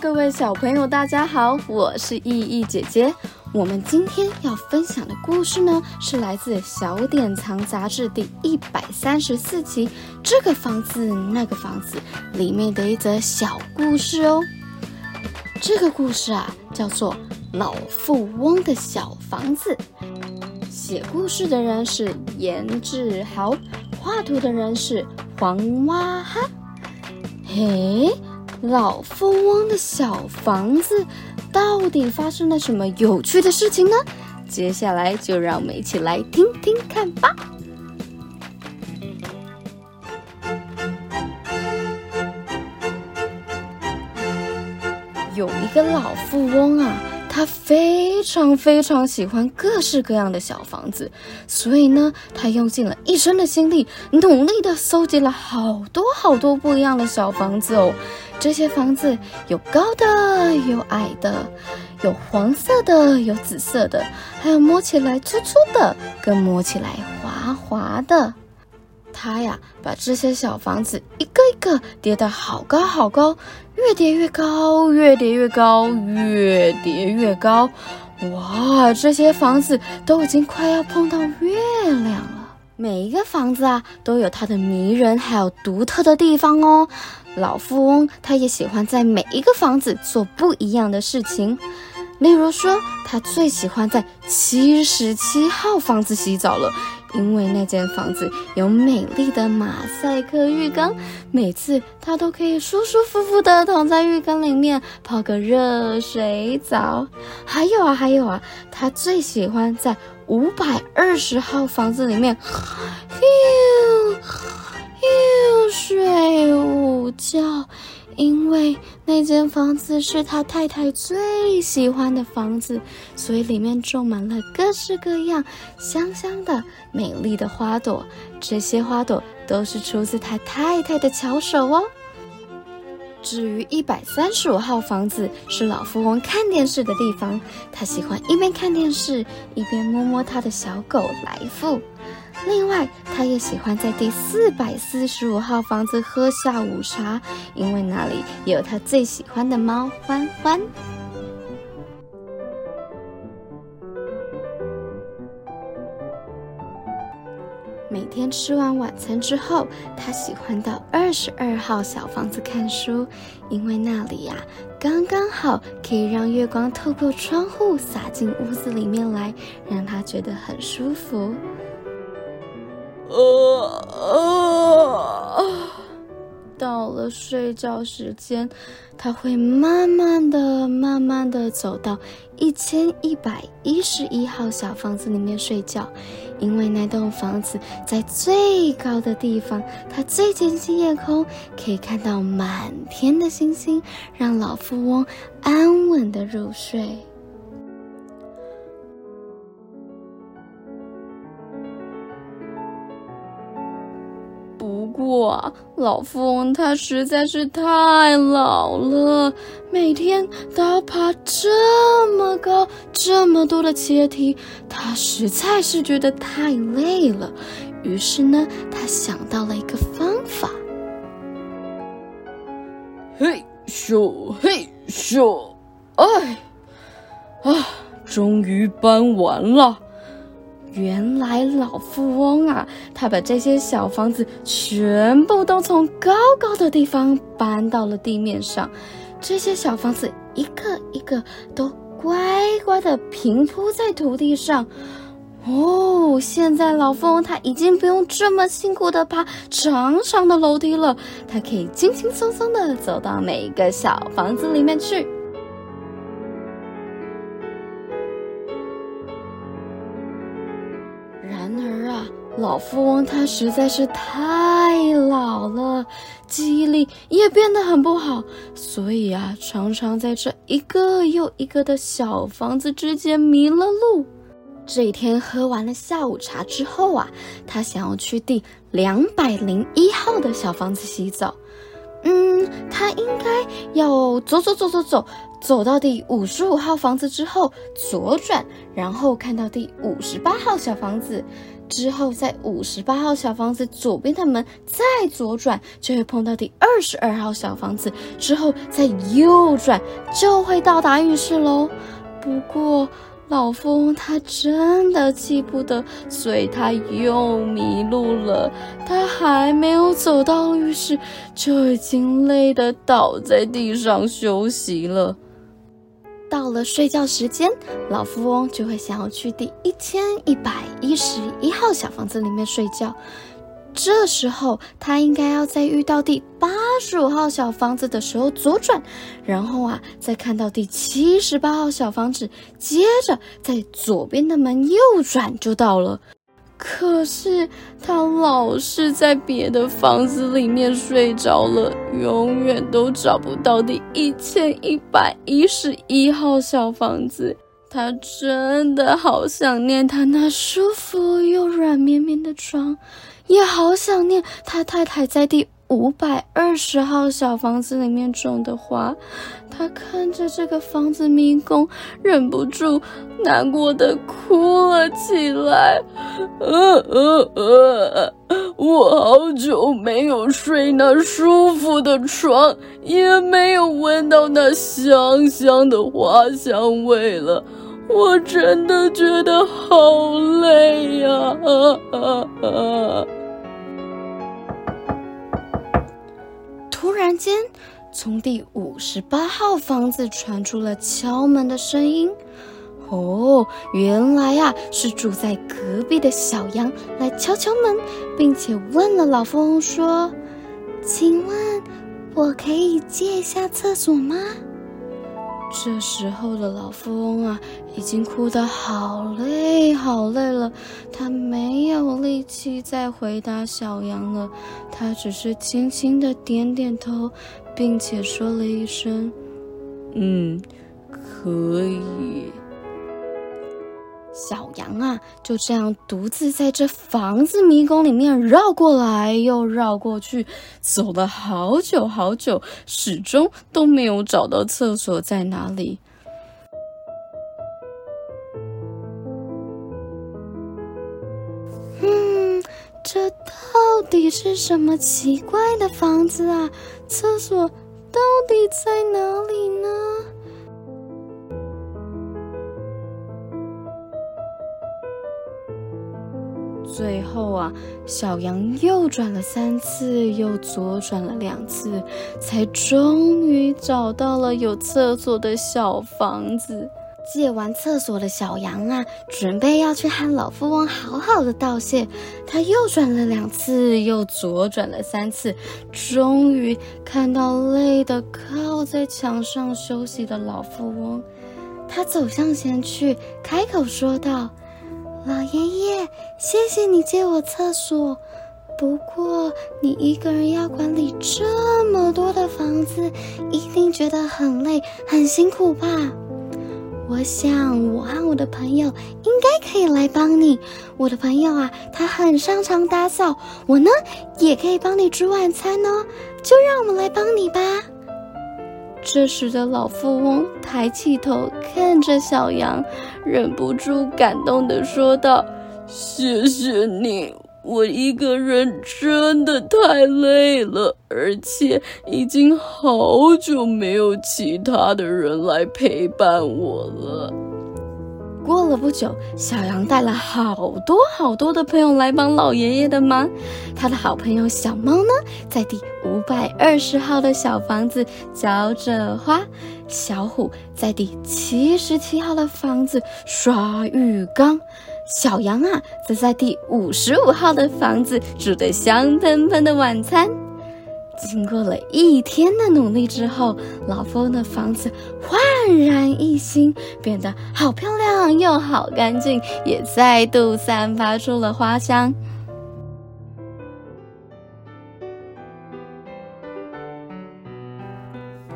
各位小朋友，大家好，我是意意姐姐。我们今天要分享的故事呢，是来自《小典藏》杂志第一百三十四期《这个房子那个房子》里面的一则小故事哦。这个故事啊，叫做《老富翁的小房子》。写故事的人是严志豪，画图的人是黄蛙哈。嘿。老富翁的小房子到底发生了什么有趣的事情呢？接下来就让我们一起来听听看吧。有一个老富翁啊。他非常非常喜欢各式各样的小房子，所以呢，他用尽了一生的心力，努力的搜集了好多好多不一样的小房子哦。这些房子有高的，有矮的，有黄色的，有紫色的，还有摸起来粗粗的，跟摸起来滑滑的。他呀，把这些小房子一个一个叠得好高好高，越叠越高，越叠越高，越叠越高。哇，这些房子都已经快要碰到月亮了。每一个房子啊，都有它的迷人还有独特的地方哦。老富翁他也喜欢在每一个房子做不一样的事情。例如说，他最喜欢在七十七号房子洗澡了，因为那间房子有美丽的马赛克浴缸，每次他都可以舒舒服服的躺在浴缸里面泡个热水澡。还有啊，还有啊，他最喜欢在五百二十号房子里面，又又睡午觉。因为那间房子是他太太最喜欢的房子，所以里面种满了各式各样香香的、美丽的花朵。这些花朵都是出自他太太的巧手哦。至于一百三十五号房子，是老富翁看电视的地方，他喜欢一边看电视一边摸摸他的小狗来福。另外，他也喜欢在第四百四十五号房子喝下午茶，因为那里有他最喜欢的猫欢欢。每天吃完晚餐之后，他喜欢到二十二号小房子看书，因为那里呀刚刚好可以让月光透过窗户洒进屋子里面来，让他觉得很舒服。呃，到了睡觉时间，他会慢慢的、慢慢的走到一千一百一十一号小房子里面睡觉，因为那栋房子在最高的地方，它最接近夜空，可以看到满天的星星，让老富翁安稳的入睡。哇，老富翁他实在是太老了，每天都要爬这么高、这么多的阶梯，他实在是觉得太累了。于是呢，他想到了一个方法。嘿咻，嘿咻，哎，啊，终于搬完了。原来老富翁啊，他把这些小房子全部都从高高的地方搬到了地面上。这些小房子一个一个都乖乖的平铺在土地上。哦，现在老富翁他已经不用这么辛苦的爬长长的楼梯了，他可以轻轻松松的走到每一个小房子里面去。老富翁他实在是太老了，记忆力也变得很不好，所以啊，常常在这一个又一个的小房子之间迷了路。这一天喝完了下午茶之后啊，他想要去第两百零一号的小房子洗澡。嗯，他应该要走走走走走，走到第五十五号房子之后左转，然后看到第五十八号小房子。之后，在五十八号小房子左边的门再左转，就会碰到第二十二号小房子。之后再右转，就会到达浴室喽。不过，老富翁他真的记不得，所以他又迷路了。他还没有走到浴室，就已经累得倒在地上休息了。到了睡觉时间，老富翁就会想要去第一千一百一十一号小房子里面睡觉。这时候，他应该要在遇到第八十五号小房子的时候左转，然后啊，再看到第七十八号小房子，接着在左边的门右转就到了。可是他老是在别的房子里面睡着了，永远都找不到第一千一百一十一号小房子。他真的好想念他那舒服又软绵绵的床，也好想念他太太在第。五百二十号小房子里面种的花，他看着这个房子迷宫，忍不住难过的哭了起来。呃呃呃，我好久没有睡那舒服的床，也没有闻到那香香的花香味了，我真的觉得好累呀！啊啊啊！突然间，从第五十八号房子传出了敲门的声音。哦，原来呀是住在隔壁的小羊来敲敲门，并且问了老富翁说：“请问，我可以借一下厕所吗？”这时候的老富翁啊，已经哭得好累好累了，他没有力气再回答小羊了，他只是轻轻的点点头，并且说了一声：“嗯，可以。”小羊啊，就这样独自在这房子迷宫里面绕过来又绕过去，走了好久好久，始终都没有找到厕所在哪里。嗯，这到底是什么奇怪的房子啊？厕所到底在哪里呢？小羊又转了三次，又左转了两次，才终于找到了有厕所的小房子。借完厕所的小羊啊，准备要去和老富翁好好的道谢。他又转了两次，又左转了三次，终于看到累得靠在墙上休息的老富翁。他走向前去，开口说道。老爷爷，谢谢你借我厕所。不过你一个人要管理这么多的房子，一定觉得很累、很辛苦吧？我想我和我的朋友应该可以来帮你。我的朋友啊，他很擅长打扫，我呢也可以帮你煮晚餐哦。就让我们来帮你吧。这时的老富翁抬起头看着小羊，忍不住感动的说道：“谢谢你，我一个人真的太累了，而且已经好久没有其他的人来陪伴我了。”过了不久，小羊带了好多好多的朋友来帮老爷爷的忙。他的好朋友小猫呢，在第五百二十号的小房子浇着花；小虎在第七十七号的房子刷浴缸；小羊啊，则在第五十五号的房子煮着香喷喷的晚餐。经过了一天的努力之后，老富翁的房子焕然一新，变得好漂亮又好干净，也再度散发出了花香。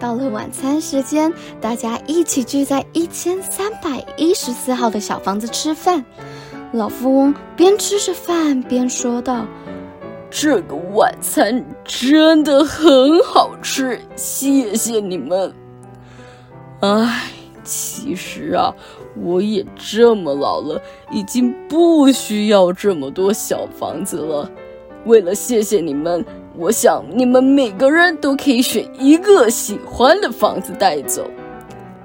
到了晚餐时间，大家一起聚在一千三百一十四号的小房子吃饭。老富翁边吃着饭边说道。这个晚餐真的很好吃，谢谢你们。唉，其实啊，我也这么老了，已经不需要这么多小房子了。为了谢谢你们，我想你们每个人都可以选一个喜欢的房子带走。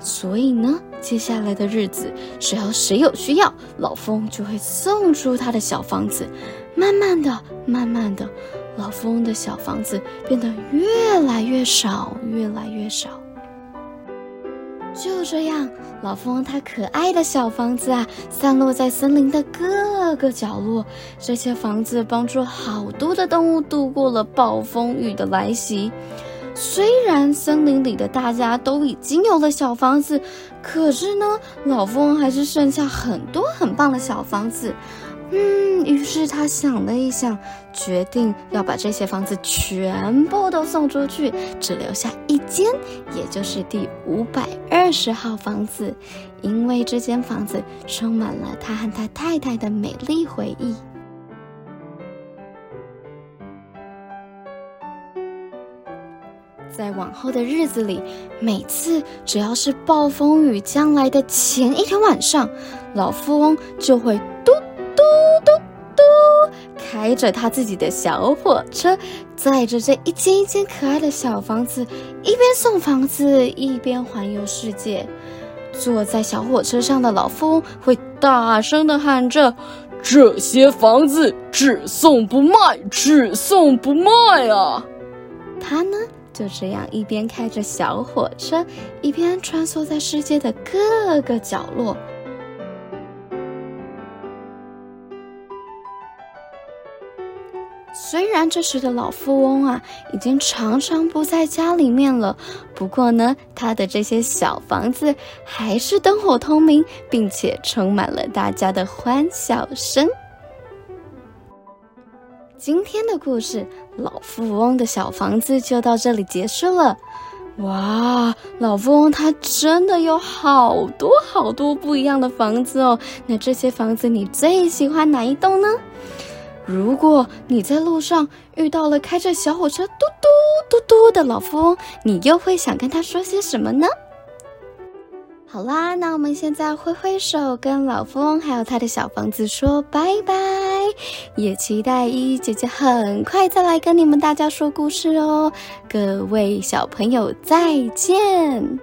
所以呢，接下来的日子，只要谁有需要，老风就会送出他的小房子。慢慢的，慢慢的，老富翁的小房子变得越来越少，越来越少。就这样，老富翁他可爱的小房子啊，散落在森林的各个角落。这些房子帮助好多的动物度过了暴风雨的来袭。虽然森林里的大家都已经有了小房子，可是呢，老富翁还是剩下很多很棒的小房子。嗯，于是他想了一想，决定要把这些房子全部都送出去，只留下一间，也就是第五百二十号房子，因为这间房子充满了他和他太太的美丽回忆。在往后的日子里，每次只要是暴风雨将来的前一天晚上，老富翁就会嘟嘟嘟开着他自己的小火车，载着这一间一间可爱的小房子，一边送房子，一边环游世界。坐在小火车上的老风会大声的喊着：“这些房子只送不卖，只送不卖啊！”他呢？就这样，一边开着小火车，一边穿梭在世界的各个角落。虽然这时的老富翁啊，已经常常不在家里面了，不过呢，他的这些小房子还是灯火通明，并且充满了大家的欢笑声。今天的故事《老富翁的小房子》就到这里结束了。哇，老富翁他真的有好多好多不一样的房子哦。那这些房子你最喜欢哪一栋呢？如果你在路上遇到了开着小火车嘟嘟嘟嘟的老富翁，你又会想跟他说些什么呢？好啦，那我们现在挥挥手，跟老富翁还有他的小房子说拜拜，也期待依依姐姐很快再来跟你们大家说故事哦。各位小朋友，再见。